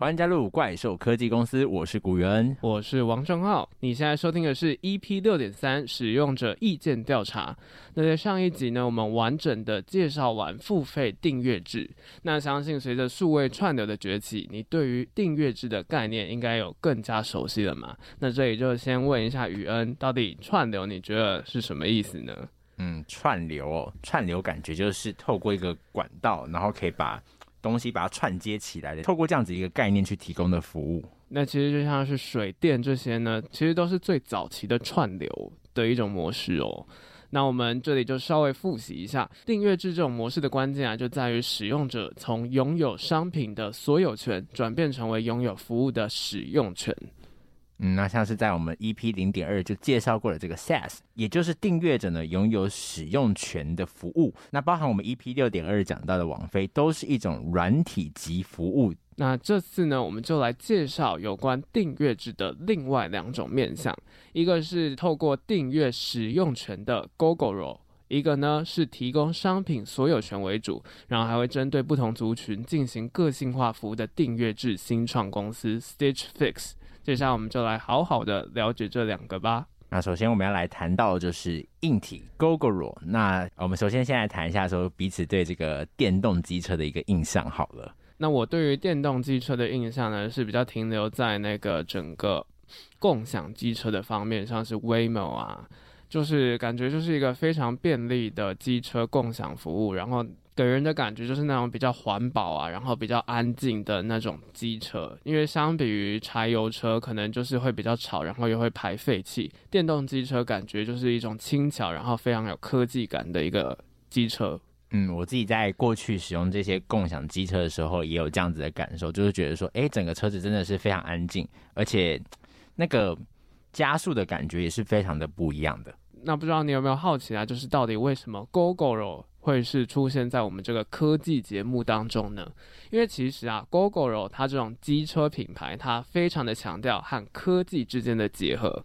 欢迎加入怪兽科技公司，我是古元，我是王正浩。你现在收听的是 EP 六点三使用者意见调查。那在上一集呢，我们完整的介绍完付费订阅制。那相信随着数位串流的崛起，你对于订阅制的概念应该有更加熟悉了嘛？那这里就先问一下宇恩，到底串流你觉得是什么意思呢？嗯，串流哦，串流感觉就是透过一个管道，然后可以把。东西把它串接起来的，透过这样子一个概念去提供的服务，那其实就像是水电这些呢，其实都是最早期的串流的一种模式哦。那我们这里就稍微复习一下订阅制这种模式的关键啊，就在于使用者从拥有商品的所有权转变成为拥有服务的使用权。嗯，那像是在我们 EP 零点二就介绍过的这个 SaaS，也就是订阅者呢拥有使用权的服务。那包含我们 EP 六点二讲到的网飞，都是一种软体级服务。那这次呢，我们就来介绍有关订阅制的另外两种面向，一个是透过订阅使用权的 Gogoro，一个呢是提供商品所有权为主，然后还会针对不同族群进行个性化服务的订阅制新创公司 Stitch Fix。接下来我们就来好好的了解这两个吧。那首先我们要来谈到的就是硬体 Gogoro。那我们首先先来谈一下说彼此对这个电动机车的一个印象好了。那我对于电动机车的印象呢是比较停留在那个整个共享机车的方面，像是 Waymo 啊，就是感觉就是一个非常便利的机车共享服务，然后。给人的感觉就是那种比较环保啊，然后比较安静的那种机车，因为相比于柴油车，可能就是会比较吵，然后又会排废气。电动机车感觉就是一种轻巧，然后非常有科技感的一个机车。嗯，我自己在过去使用这些共享机车的时候，也有这样子的感受，就是觉得说，哎，整个车子真的是非常安静，而且那个加速的感觉也是非常的不一样的。那不知道你有没有好奇啊？就是到底为什么 Gogoro 会是出现在我们这个科技节目当中呢？因为其实啊，Gogoro 它这种机车品牌，它非常的强调和科技之间的结合，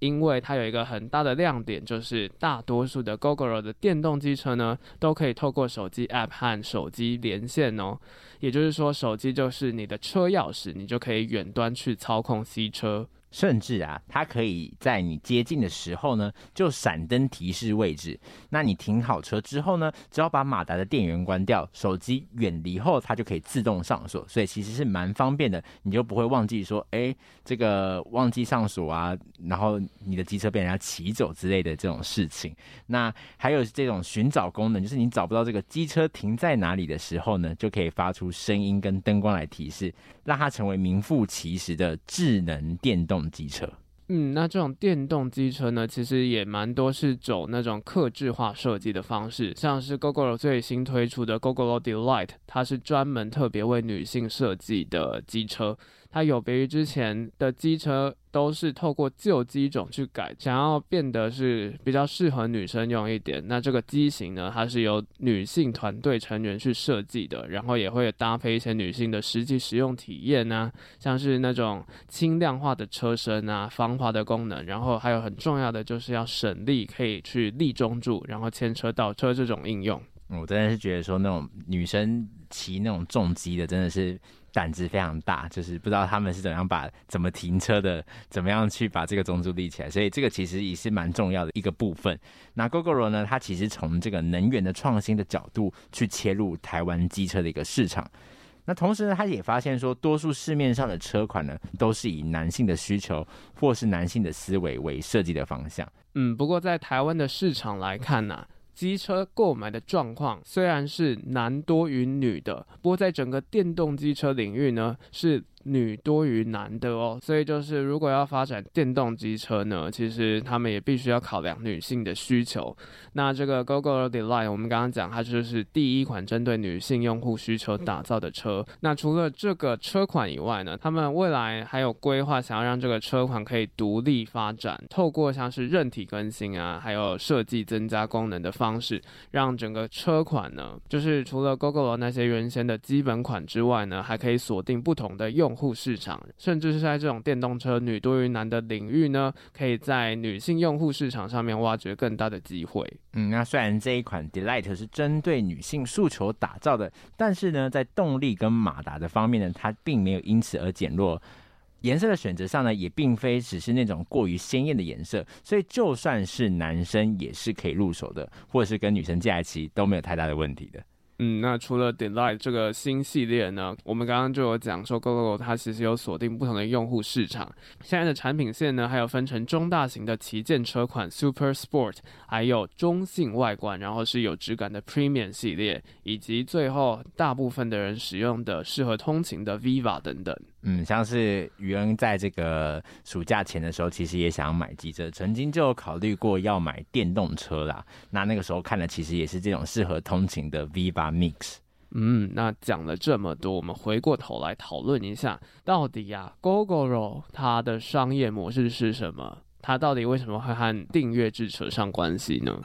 因为它有一个很大的亮点，就是大多数的 Gogoro 的电动机车呢，都可以透过手机 App 和手机连线哦。也就是说，手机就是你的车钥匙，你就可以远端去操控机车。甚至啊，它可以在你接近的时候呢，就闪灯提示位置。那你停好车之后呢，只要把马达的电源关掉，手机远离后，它就可以自动上锁。所以其实是蛮方便的，你就不会忘记说，哎，这个忘记上锁啊，然后你的机车被人家骑走之类的这种事情。那还有这种寻找功能，就是你找不到这个机车停在哪里的时候呢，就可以发出声音跟灯光来提示，让它成为名副其实的智能电动机车，嗯，那这种电动机车呢，其实也蛮多是走那种客制化设计的方式，像是 Gogoro 最新推出的 Gogoro Delight，它是专门特别为女性设计的机车。它有别于之前的机车，都是透过旧机种去改，想要变得是比较适合女生用一点。那这个机型呢，它是由女性团队成员去设计的，然后也会搭配一些女性的实际使用体验啊，像是那种轻量化的车身啊、防滑的功能，然后还有很重要的就是要省力，可以去立中柱，然后牵车倒车这种应用。我真的是觉得说，那种女生骑那种重机的，真的是。胆子非常大，就是不知道他们是怎样把怎么停车的，怎么样去把这个中柱立起来，所以这个其实也是蛮重要的一个部分。那 Gogoro 呢，它其实从这个能源的创新的角度去切入台湾机车的一个市场。那同时呢，他也发现说，多数市面上的车款呢，都是以男性的需求或是男性的思维为设计的方向。嗯，不过在台湾的市场来看呢、机车购买的状况虽然是男多于女的，不过在整个电动机车领域呢，是女多于男的哦，所以就是如果要发展电动机车呢，其实他们也必须要考量女性的需求。那这个 Gogoro Delight，我们刚刚讲它就是第一款针对女性用户需求打造的车。那除了这个车款以外呢，他们未来还有规划想要让这个车款可以独立发展，透过像是韧体更新啊，还有设计增加功能的方式，让整个车款呢，就是除了 Google 那些原先的基本款之外呢，还可以锁定不同的用用户市场，甚至是在这种电动车女多于男的领域呢，可以在女性用户市场上面挖掘更大的机会。嗯，那虽然这一款 Delight 是针对女性诉求打造的，但是呢，在动力跟马达的方面呢，它并没有因此而减弱。颜色的选择上呢，也并非只是那种过于鲜艳的颜色，所以就算是男生也是可以入手的，或者是跟女生借来骑都没有太大的问题的。嗯，那除了 Delight 这个新系列呢，我们刚刚就有讲说，GoGo 它其实有锁定不同的用户市场。现在的产品线呢，还有分成中大型的旗舰车款 Super Sport，还有中性外观，然后是有质感的 Premium 系列，以及最后大部分的人使用的适合通勤的 Viva 等等。嗯，像是宇恩在这个暑假前的时候，其实也想要买机车，曾经就考虑过要买电动车啦。那那个时候看的其实也是这种适合通勤的 V 八。Mix，嗯，那讲了这么多，我们回过头来讨论一下，到底呀，Gogoro 它的商业模式是什么？它到底为什么会和订阅制扯上关系呢？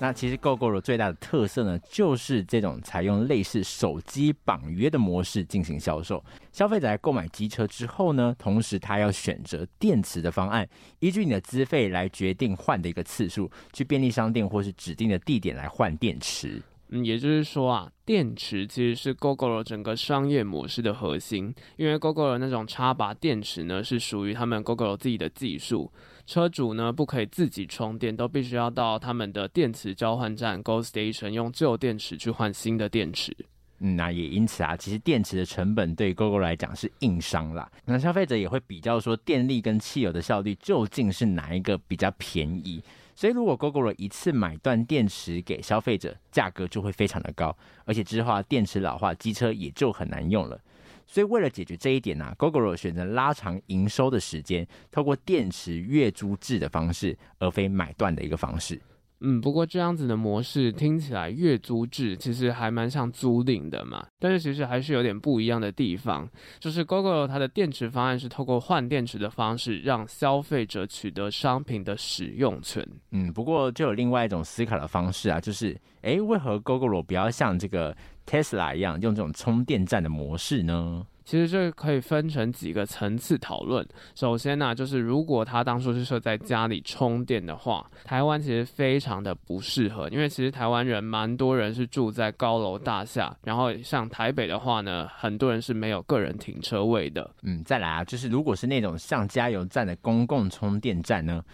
那其实 Gogoro 最大的特色呢，就是这种采用类似手机绑约的模式进行销售。消费者在购买机车之后呢，同时他要选择电池的方案，依据你的资费来决定换的一个次数，去便利商店或是指定的地点来换电池。嗯，也就是说啊，电池其实是 Gogoro 整个商业模式的核心，因为 Gogoro 那种插拔电池呢，是属于他们 Gogoro 自己的技术。车主呢，不可以自己充电，都必须要到他们的电池交换站 Go Station 用旧电池去换新的电池。嗯，那也因此啊，其实电池的成本对 Go Go 来讲是硬伤啦。那消费者也会比较说，电力跟汽油的效率究竟是哪一个比较便宜？所以如果 Gogoro 一次买断电池给消费者，价格就会非常的高，而且之后，电池老化，机车也就很难用了。所以，为了解决这一点呢、啊，Gogoro 选择拉长营收的时间，透过电池月租制的方式，而非买断的一个方式。嗯，不过这样子的模式听起来月租制其实还蛮像租赁的嘛，但是其实还是有点不一样的地方，就是 Gogoro 它的电池方案是透过换电池的方式，让消费者取得商品的使用权。嗯，不过就有另外一种思考的方式啊，就是，诶，为何 Gogoro 不要像这个 Tesla 一样用这种充电站的模式呢？其实这可以分成几个层次讨论。首先呢、啊，就是如果他当初是设在家里充电的话，台湾其实非常的不适合，因为其实台湾人蛮多人是住在高楼大厦，然后像台北的话呢，很多人是没有个人停车位的。嗯，再来啊，就是如果是那种像加油站的公共充电站呢？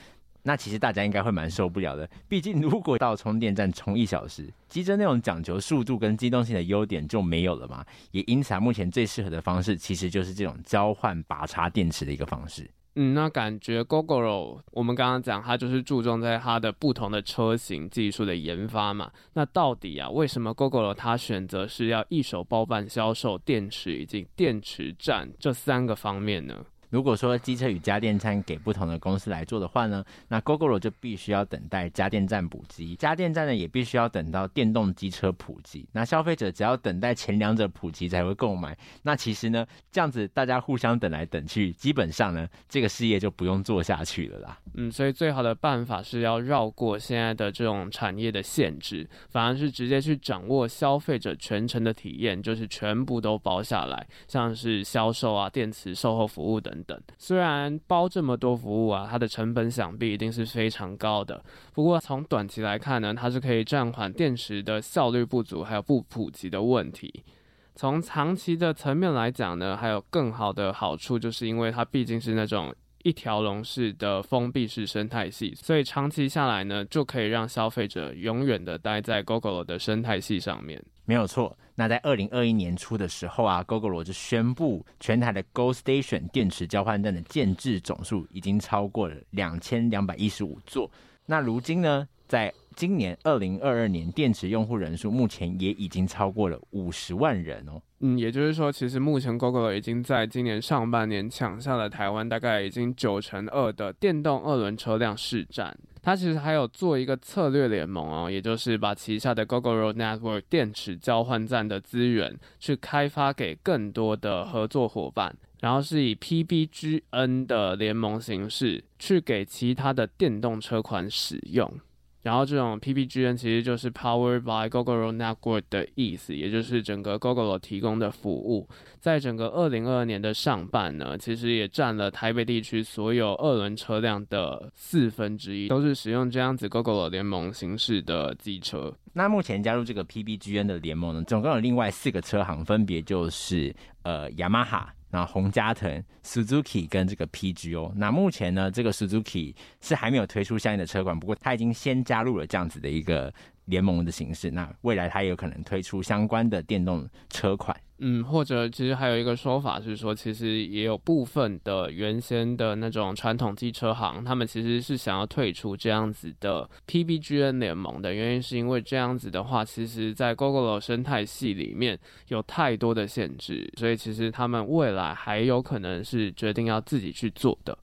那其实大家应该会蛮受不了的，毕竟如果到充电站充一小时，机车那种讲求速度跟机动性的优点就没有了嘛。也因此啊，目前最适合的方式其实就是这种交换拔插电池的一个方式。嗯，那感觉 Gogoro 我们刚刚讲它就是注重在它的不同的车型技术的研发嘛。那到底啊，为什么 Gogoro 它选择是要一手包办销售电池以及电池站这三个方面呢？如果说机车与家电餐给不同的公司来做的话呢，那 Gogoro 就必须要等待家电站普及，家电站呢也必须要等到电动机车普及。那消费者只要等待前两者普及才会购买。那其实呢，这样子大家互相等来等去，基本上呢，这个事业就不用做下去了啦。嗯，所以最好的办法是要绕过现在的这种产业的限制，反而是直接去掌握消费者全程的体验，就是全部都包下来，像是销售啊、电池售后服务。等，等虽然包这么多服务啊，它的成本想必一定是非常高的。不过从短期来看呢，它是可以暂缓电池的效率不足还有不普及的问题。从长期的层面来讲呢，还有更好的好处，就是因为它毕竟是那种一条龙式的封闭式生态系，所以长期下来呢，就可以让消费者永远的待在 Gogoro 的生态系上面。没有错。那在二零二一年初的时候啊，Gogoro 就宣布全台的 Go Station 电池交换站的建置总数已经超过了两千两百一十五座。那如今呢，在今年二零二二年，电池用户人数目前也已经超过了五十万人哦。嗯，也就是说，其实目前 Google 已经在今年上半年抢下了台湾大概已经九成二的电动二轮车辆市占。它其实还有做一个策略联盟哦，也就是把旗下的 Google Road Network 电池交换站的资源去开发给更多的合作伙伴，然后是以 PBGN 的联盟形式去给其他的电动车款使用。然后这种 PBGN 其实就是 Powered by Gogoro Network 的意思，也就是整个 Gogoro 提供的服务。在整个二零二二年的上半呢，其实也占了台北地区所有二轮车辆的四分之一，都是使用这样子 Gogoro 联盟形式的机车。那目前加入这个 PBGN 的联盟呢，总共有另外四个车行，分别就是呃雅马哈。那洪加藤、Suzuki 跟这个 PGO，那目前呢，这个 Suzuki 是还没有推出相应的车款，不过它已经先加入了这样子的一个联盟的形式。那未来它也有可能推出相关的电动车款。嗯，或者其实还有一个说法是说，其实也有部分的原先的那种传统机车行，他们其实是想要退出这样子的 PBGN 联盟的原因，是因为这样子的话，其实在 Google 生态系里面有太多的限制，所以其实他们未来还有可能是决定要自己去做的。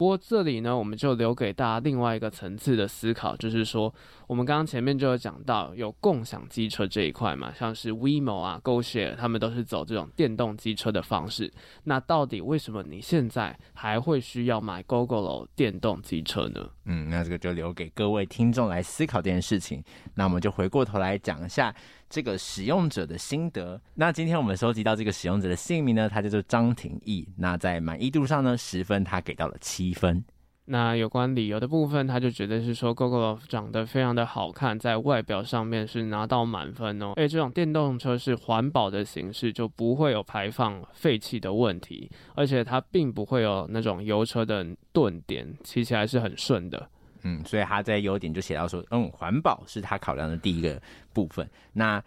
不过这里呢，我们就留给大家另外一个层次的思考，就是说，我们刚刚前面就有讲到有共享机车这一块嘛，像是 WeMo 啊、GoShare，他们都是走这种电动机车的方式。那到底为什么你现在还会需要买 GoGoLo 电动机车呢？嗯，那这个就留给各位听众来思考这件事情。那我们就回过头来讲一下。这个使用者的心得。那今天我们收集到这个使用者的姓名呢，他叫做张廷义。那在满意度上呢，十分他给到了七分。那有关理由的部分，他就觉得是说，GoGo 长得非常的好看，在外表上面是拿到满分哦。而这种电动车是环保的形式，就不会有排放废气的问题，而且它并不会有那种油车的顿点，骑起来是很顺的。嗯，所以他在优点就写到说，嗯，环保是他考量的第一个部分。那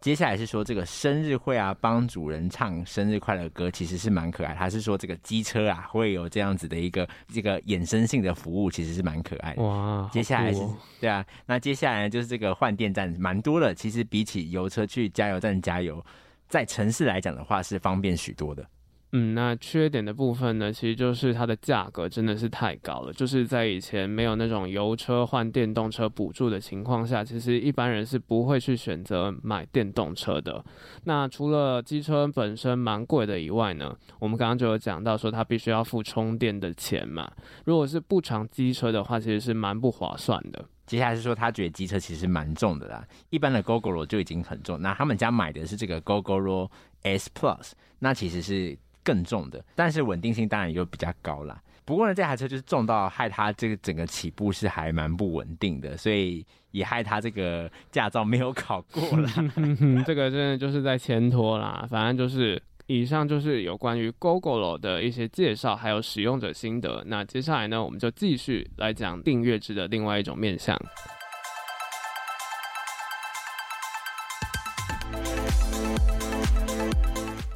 接下来是说这个生日会啊，帮主人唱生日快乐歌，其实是蛮可爱。他是说这个机车啊，会有这样子的一个这个衍生性的服务，其实是蛮可爱的。哇，接下来是，对啊，那接下来就是这个换电站蛮多的。其实比起油车去加油站加油，在城市来讲的话是方便许多的。嗯，那缺点的部分呢，其实就是它的价格真的是太高了。就是在以前没有那种油车换电动车补助的情况下，其实一般人是不会去选择买电动车的。那除了机车本身蛮贵的以外呢，我们刚刚就有讲到说它必须要付充电的钱嘛。如果是不常机车的话，其实是蛮不划算的。接下来是说他觉得机车其实蛮重的啦，一般的 Gogoro 就已经很重，那他们家买的是这个 Gogoro S Plus，那其实是。更重的，但是稳定性当然也就比较高啦。不过呢，这台车就是重到害它这个整个起步是还蛮不稳定的，所以也害它这个驾照没有考过啦。这个真的就是在牵拖啦。反正就是以上就是有关于 Gogoro 的一些介绍，还有使用者心得。那接下来呢，我们就继续来讲订阅制的另外一种面向。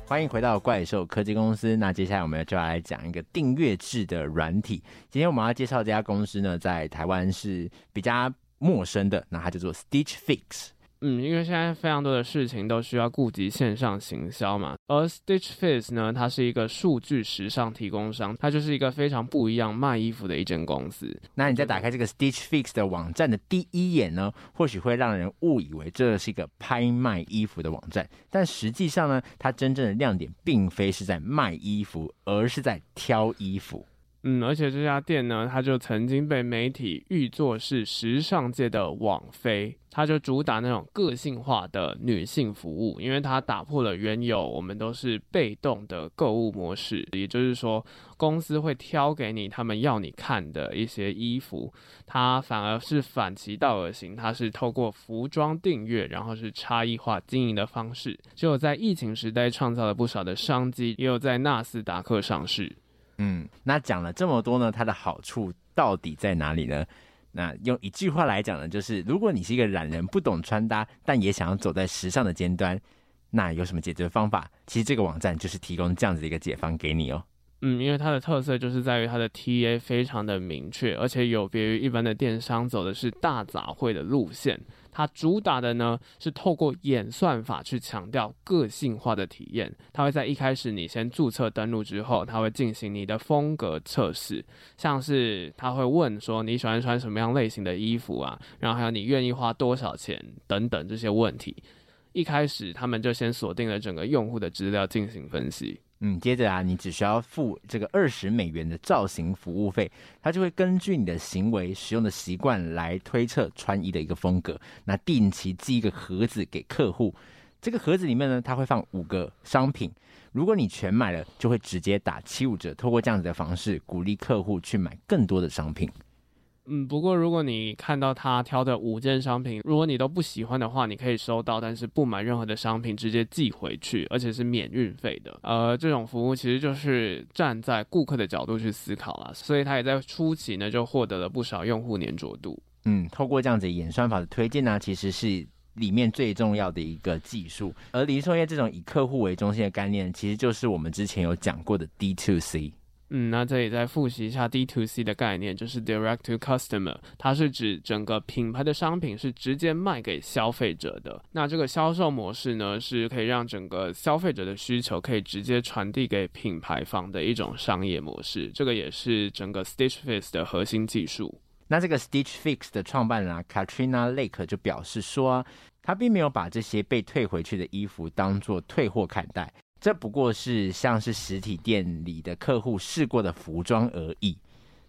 欢迎回到怪兽科技公司。那接下来我们就要来讲一个订阅制的软体。今天我们要介绍这家公司呢，在台湾是比较陌生的。那它叫做 Stitch Fix。嗯，因为现在非常多的事情都需要顾及线上行销嘛，而 Stitch Fix 呢，它是一个数据时尚提供商，它就是一个非常不一样卖衣服的一间公司。那你在打开这个 Stitch Fix 的网站的第一眼呢，或许会让人误以为这是一个拍卖衣服的网站，但实际上呢，它真正的亮点并非是在卖衣服，而是在挑衣服。嗯，而且这家店呢，它就曾经被媒体誉作是时尚界的网飞，它就主打那种个性化的女性服务，因为它打破了原有我们都是被动的购物模式，也就是说，公司会挑给你他们要你看的一些衣服，它反而是反其道而行，它是透过服装订阅，然后是差异化经营的方式，只有在疫情时代创造了不少的商机，也有在纳斯达克上市。嗯，那讲了这么多呢，它的好处到底在哪里呢？那用一句话来讲呢，就是如果你是一个懒人，不懂穿搭，但也想要走在时尚的尖端，那有什么解决方法？其实这个网站就是提供这样子的一个解方给你哦。嗯，因为它的特色就是在于它的 TA 非常的明确，而且有别于一般的电商走的是大杂烩的路线。它主打的呢是透过演算法去强调个性化的体验。它会在一开始你先注册登录之后，它会进行你的风格测试，像是它会问说你喜欢穿什么样类型的衣服啊，然后还有你愿意花多少钱等等这些问题。一开始他们就先锁定了整个用户的资料进行分析。嗯，接着啊，你只需要付这个二十美元的造型服务费，它就会根据你的行为、使用的习惯来推测穿衣的一个风格。那定期寄一个盒子给客户，这个盒子里面呢，它会放五个商品。如果你全买了，就会直接打七五折。透过这样子的方式，鼓励客户去买更多的商品。嗯，不过如果你看到他挑的五件商品，如果你都不喜欢的话，你可以收到，但是不买任何的商品，直接寄回去，而且是免运费的。呃，这种服务其实就是站在顾客的角度去思考啦，所以他也在初期呢就获得了不少用户黏着度。嗯，透过这样子演算法的推荐呢，其实是里面最重要的一个技术。而零售业这种以客户为中心的概念，其实就是我们之前有讲过的 D to C。嗯，那这里再复习一下 D to C 的概念，就是 Direct to Customer，它是指整个品牌的商品是直接卖给消费者的。那这个销售模式呢，是可以让整个消费者的需求可以直接传递给品牌方的一种商业模式。这个也是整个 Stitch Fix 的核心技术。那这个 Stitch Fix 的创办人啊，Katrina Lake 就表示说，他并没有把这些被退回去的衣服当做退货看待。这不过是像是实体店里的客户试过的服装而已。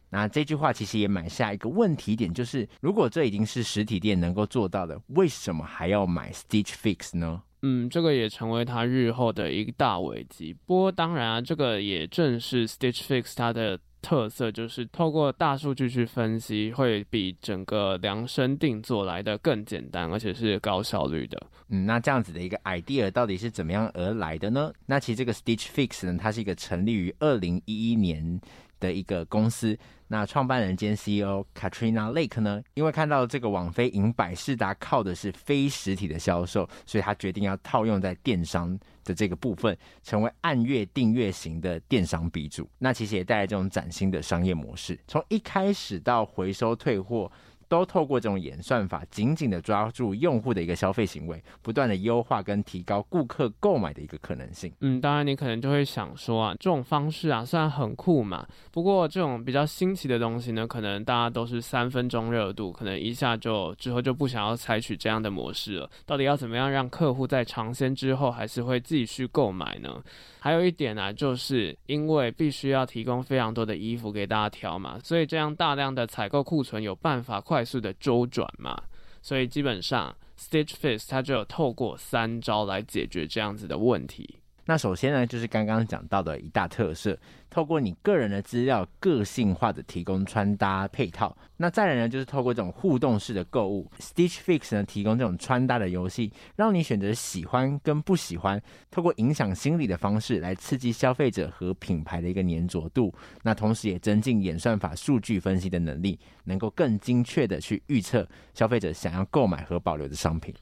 那这句话其实也埋下一个问题点，就是如果这已经是实体店能够做到的，为什么还要买 Stitch Fix 呢？嗯，这个也成为他日后的一个大危机。不过当然啊，这个也正是 Stitch Fix 它的。特色就是透过大数据去分析，会比整个量身定做来的更简单，而且是高效率的。嗯，那这样子的一个 idea 到底是怎么样而来的呢？那其实这个 Stitch Fix 呢，它是一个成立于二零一一年的一个公司。那创办人兼 CEO Katrina Lake 呢，因为看到这个网飞赢百事达靠的是非实体的销售，所以他决定要套用在电商的这个部分，成为按月订阅型的电商鼻祖。那其实也带来这种崭新的商业模式，从一开始到回收退货。都透过这种演算法，紧紧的抓住用户的一个消费行为，不断的优化跟提高顾客购买的一个可能性。嗯，当然你可能就会想说啊，这种方式啊，虽然很酷嘛，不过这种比较新奇的东西呢，可能大家都是三分钟热度，可能一下就之后就不想要采取这样的模式了。到底要怎么样让客户在尝鲜之后还是会继续购买呢？还有一点呢、啊，就是因为必须要提供非常多的衣服给大家挑嘛，所以这样大量的采购库存有办法快速的周转嘛，所以基本上 Stitch Fix 它就有透过三招来解决这样子的问题。那首先呢，就是刚刚讲到的一大特色，透过你个人的资料，个性化的提供穿搭配套。那再来呢，就是透过这种互动式的购物，Stitch Fix 呢提供这种穿搭的游戏，让你选择喜欢跟不喜欢，透过影响心理的方式来刺激消费者和品牌的一个粘着度。那同时也增进演算法数据分析的能力，能够更精确的去预测消费者想要购买和保留的商品。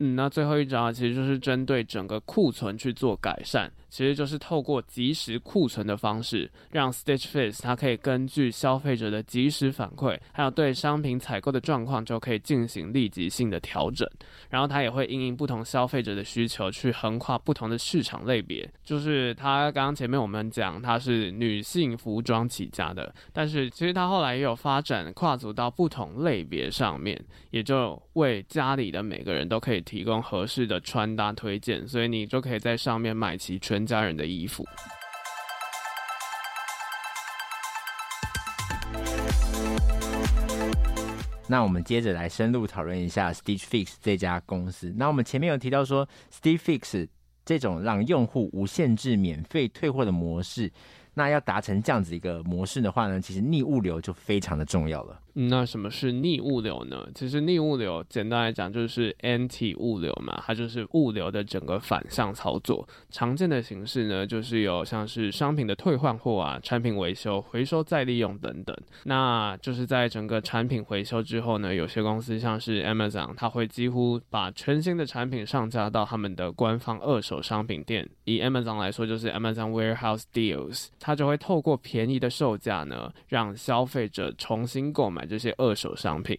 嗯，那最后一招其实就是针对整个库存去做改善。其实就是透过即时库存的方式，让 Stitch Fix 它可以根据消费者的即时反馈，还有对商品采购的状况，就可以进行立即性的调整。然后它也会因应不同消费者的需求，去横跨不同的市场类别。就是它刚刚前面我们讲它是女性服装起家的，但是其实它后来也有发展跨足到不同类别上面，也就为家里的每个人都可以提供合适的穿搭推荐，所以你就可以在上面买齐全家人的衣服。那我们接着来深入讨论一下 Stitch Fix 这家公司。那我们前面有提到说，Stitch Fix 这种让用户无限制免费退货的模式。那要达成这样子一个模式的话呢，其实逆物流就非常的重要了。那什么是逆物流呢？其实逆物流简单来讲就是 anti 物流嘛，它就是物流的整个反向操作。常见的形式呢，就是有像是商品的退换货啊、产品维修、回收再利用等等。那就是在整个产品回收之后呢，有些公司像是 Amazon，它会几乎把全新的产品上架到他们的官方二手商品店。以 Amazon 来说，就是 Amazon Warehouse Deals，它就会透过便宜的售价呢，让消费者重新购买这些二手商品，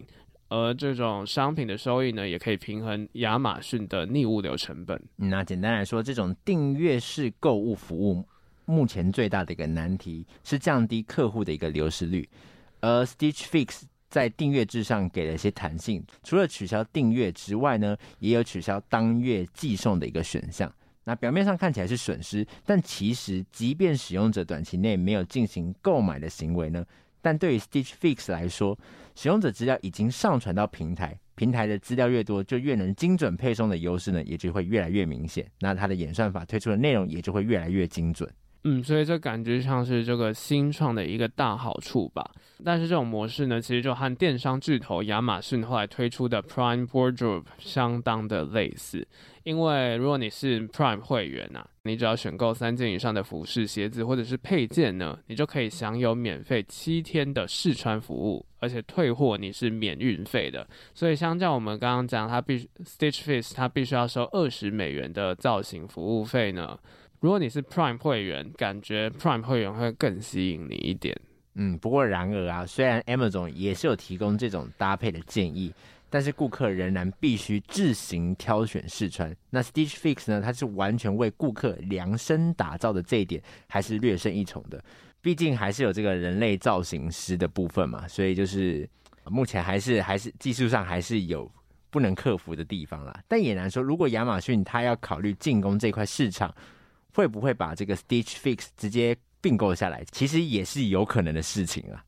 而这种商品的收益呢，也可以平衡亚马逊的逆物流成本。那简单来说，这种订阅式购物服务目前最大的一个难题是降低客户的一个流失率。而 Stitch Fix 在订阅制上给了一些弹性，除了取消订阅之外呢，也有取消当月寄送的一个选项。那表面上看起来是损失，但其实即便使用者短期内没有进行购买的行为呢，但对于 Stitch Fix 来说，使用者资料已经上传到平台，平台的资料越多，就越能精准配送的优势呢，也就会越来越明显。那它的演算法推出的内容也就会越来越精准。嗯，所以这感觉像是这个新创的一个大好处吧。但是这种模式呢，其实就和电商巨头亚马逊后来推出的 Prime Wardrobe 相当的类似。因为如果你是 Prime 会员呐、啊，你只要选购三件以上的服饰、鞋子或者是配件呢，你就可以享有免费七天的试穿服务，而且退货你是免运费的。所以相较我们刚刚讲，它必 Stitch Fix 它必须要收二十美元的造型服务费呢。如果你是 Prime 会员，感觉 Prime 会员会更吸引你一点。嗯，不过然而啊，虽然 Amazon 也是有提供这种搭配的建议，但是顾客仍然必须自行挑选试穿。那 Stitch Fix 呢，它是完全为顾客量身打造的，这一点还是略胜一筹的。毕竟还是有这个人类造型师的部分嘛，所以就是目前还是还是技术上还是有不能克服的地方啦。但也难说，如果亚马逊它要考虑进攻这块市场。会不会把这个 Stitch Fix 直接并购下来？其实也是有可能的事情啊。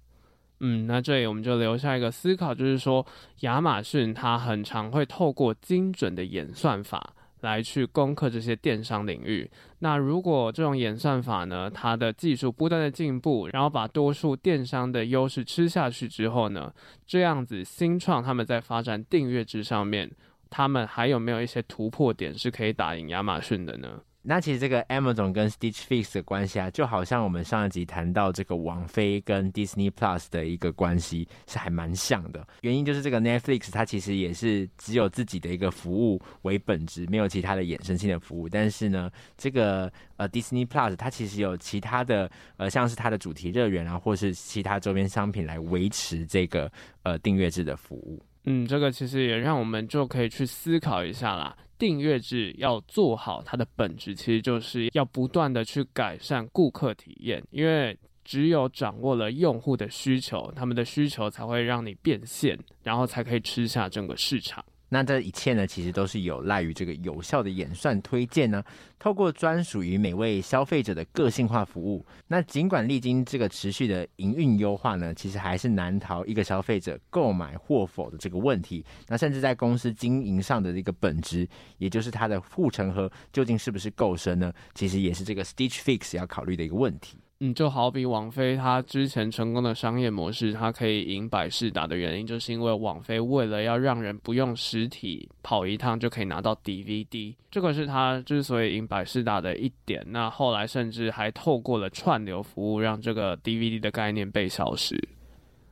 嗯，那这里我们就留下一个思考，就是说亚马逊它很常会透过精准的演算法来去攻克这些电商领域。那如果这种演算法呢，它的技术不断的进步，然后把多数电商的优势吃下去之后呢，这样子新创他们在发展订阅制上面，他们还有没有一些突破点是可以打赢亚马逊的呢？那其实这个 Amazon 跟 Stitch Fix 的关系啊，就好像我们上一集谈到这个王菲跟 Disney Plus 的一个关系是还蛮像的。原因就是这个 Netflix 它其实也是只有自己的一个服务为本质，没有其他的衍生性的服务。但是呢，这个呃 Disney Plus 它其实有其他的呃，像是它的主题乐园啊，或是其他周边商品来维持这个呃订阅制的服务。嗯，这个其实也让我们就可以去思考一下啦。订阅制要做好，它的本质其实就是要不断的去改善顾客体验，因为只有掌握了用户的需求，他们的需求才会让你变现，然后才可以吃下整个市场。那这一切呢，其实都是有赖于这个有效的演算推荐呢，透过专属于每位消费者的个性化服务。那尽管历经这个持续的营运优化呢，其实还是难逃一个消费者购买或否的这个问题。那甚至在公司经营上的一个本质，也就是它的护城河究竟是不是够深呢？其实也是这个 Stitch Fix 要考虑的一个问题。嗯，就好比网飞它之前成功的商业模式，它可以赢百视达的原因，就是因为网飞为了要让人不用实体跑一趟就可以拿到 DVD，这个是它之所以赢百视达的一点。那后来甚至还透过了串流服务，让这个 DVD 的概念被消失。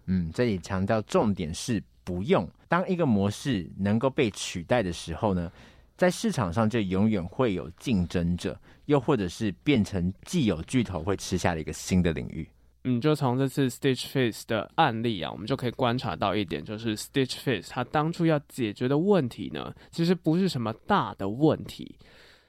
嗯，这里强调重点是不用。当一个模式能够被取代的时候呢，在市场上就永远会有竞争者，又或者是变成既有巨头会吃下的一个新的领域。嗯，就从这次 Stitch Face 的案例啊，我们就可以观察到一点，就是 Stitch Face 它当初要解决的问题呢，其实不是什么大的问题，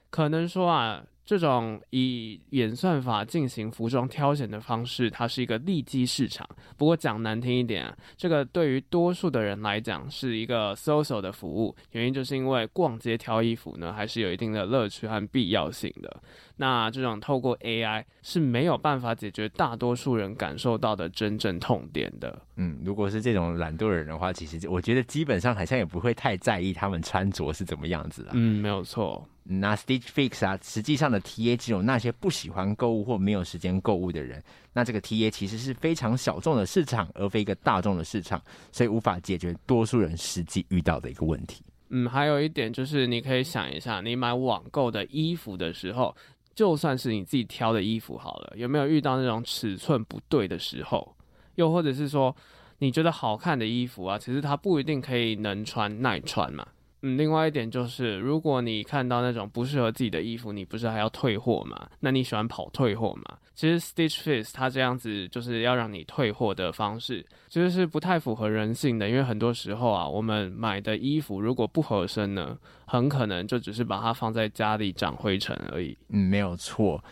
可能说啊。这种以演算法进行服装挑选的方式，它是一个利基市场。不过讲难听一点，这个对于多数的人来讲是一个 social 的服务。原因就是因为逛街挑衣服呢，还是有一定的乐趣和必要性的。那这种透过 AI 是没有办法解决大多数人感受到的真正痛点的。嗯，如果是这种懒惰的人的话，其实我觉得基本上好像也不会太在意他们穿着是怎么样子的。嗯，没有错。那 Stitch Fix 啊，实际上的 TA 只有那些不喜欢购物或没有时间购物的人。那这个 TA 其实是非常小众的市场，而非一个大众的市场，所以无法解决多数人实际遇到的一个问题。嗯，还有一点就是，你可以想一下，你买网购的衣服的时候，就算是你自己挑的衣服好了，有没有遇到那种尺寸不对的时候？又或者是说，你觉得好看的衣服啊，其实它不一定可以能穿耐穿嘛？嗯，另外一点就是，如果你看到那种不适合自己的衣服，你不是还要退货吗？那你喜欢跑退货吗？其实 Stitch Fix 它这样子就是要让你退货的方式，其实是不太符合人性的。因为很多时候啊，我们买的衣服如果不合身呢，很可能就只是把它放在家里长灰尘而已。嗯，没有错。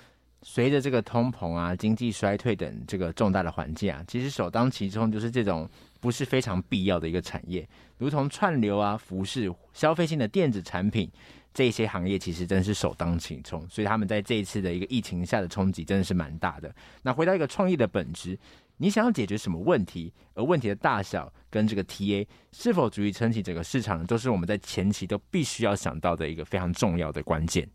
随着这个通膨啊、经济衰退等这个重大的环境啊，其实首当其冲就是这种不是非常必要的一个产业。如同串流啊、服饰、消费性的电子产品这些行业，其实真是首当其冲，所以他们在这一次的一个疫情下的冲击真的是蛮大的。那回到一个创业的本质，你想要解决什么问题，而问题的大小跟这个 TA 是否足以撑起整个市场，都是我们在前期都必须要想到的一个非常重要的关键。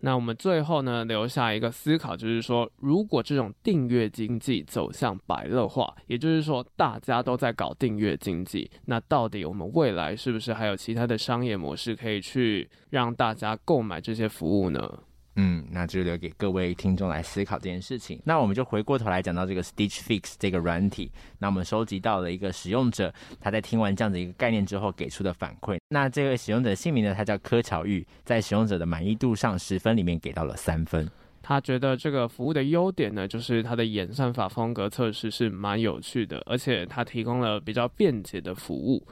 那我们最后呢，留下一个思考，就是说，如果这种订阅经济走向白热化，也就是说大家都在搞订阅经济，那到底我们未来是不是还有其他的商业模式可以去让大家购买这些服务呢？嗯，那就留给各位听众来思考这件事情。那我们就回过头来讲到这个 Stitch Fix 这个软体。那我们收集到了一个使用者，他在听完这样的一个概念之后给出的反馈。那这位使用者姓名呢，他叫柯巧玉，在使用者的满意度上十分里面给到了三分。他觉得这个服务的优点呢，就是它的演算法风格测试是蛮有趣的，而且它提供了比较便捷的服务。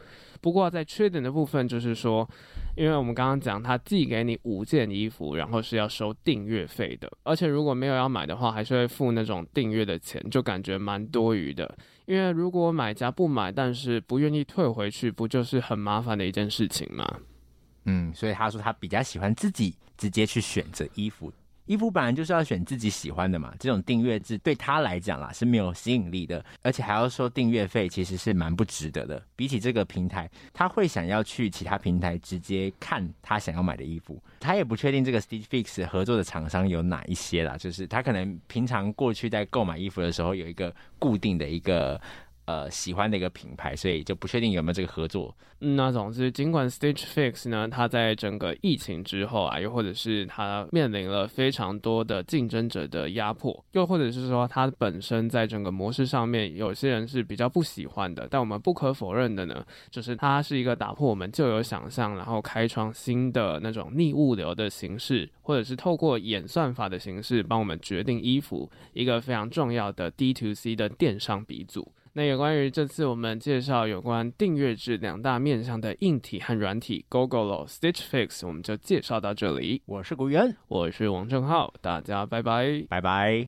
不过在缺点的部分，就是说，因为我们刚刚讲，他寄给你五件衣服，然后是要收订阅费的，而且如果没有要买的话，还是会付那种订阅的钱，就感觉蛮多余的。因为如果买家不买，但是不愿意退回去，不就是很麻烦的一件事情吗？嗯，所以他说他比较喜欢自己直接去选择衣服。衣服本来就是要选自己喜欢的嘛，这种订阅制对他来讲啦是没有吸引力的，而且还要收订阅费，其实是蛮不值得的。比起这个平台，他会想要去其他平台直接看他想要买的衣服。他也不确定这个 Stitch Fix 合作的厂商有哪一些啦，就是他可能平常过去在购买衣服的时候有一个固定的一个。呃，喜欢的一个品牌，所以就不确定有没有这个合作。嗯，那总之，尽管 Stitch Fix 呢，它在整个疫情之后啊，又或者是它面临了非常多的竞争者的压迫，又或者是说它本身在整个模式上面，有些人是比较不喜欢的。但我们不可否认的呢，就是它是一个打破我们旧有想象，然后开创新的那种逆物流的形式，或者是透过演算法的形式帮我们决定衣服，一个非常重要的 D to C 的电商鼻祖。那有关于这次我们介绍有关订阅制两大面向的硬体和软体，Gogoro Stitch Fix，我们就介绍到这里。我是古元，我是王正浩，大家拜拜，拜拜。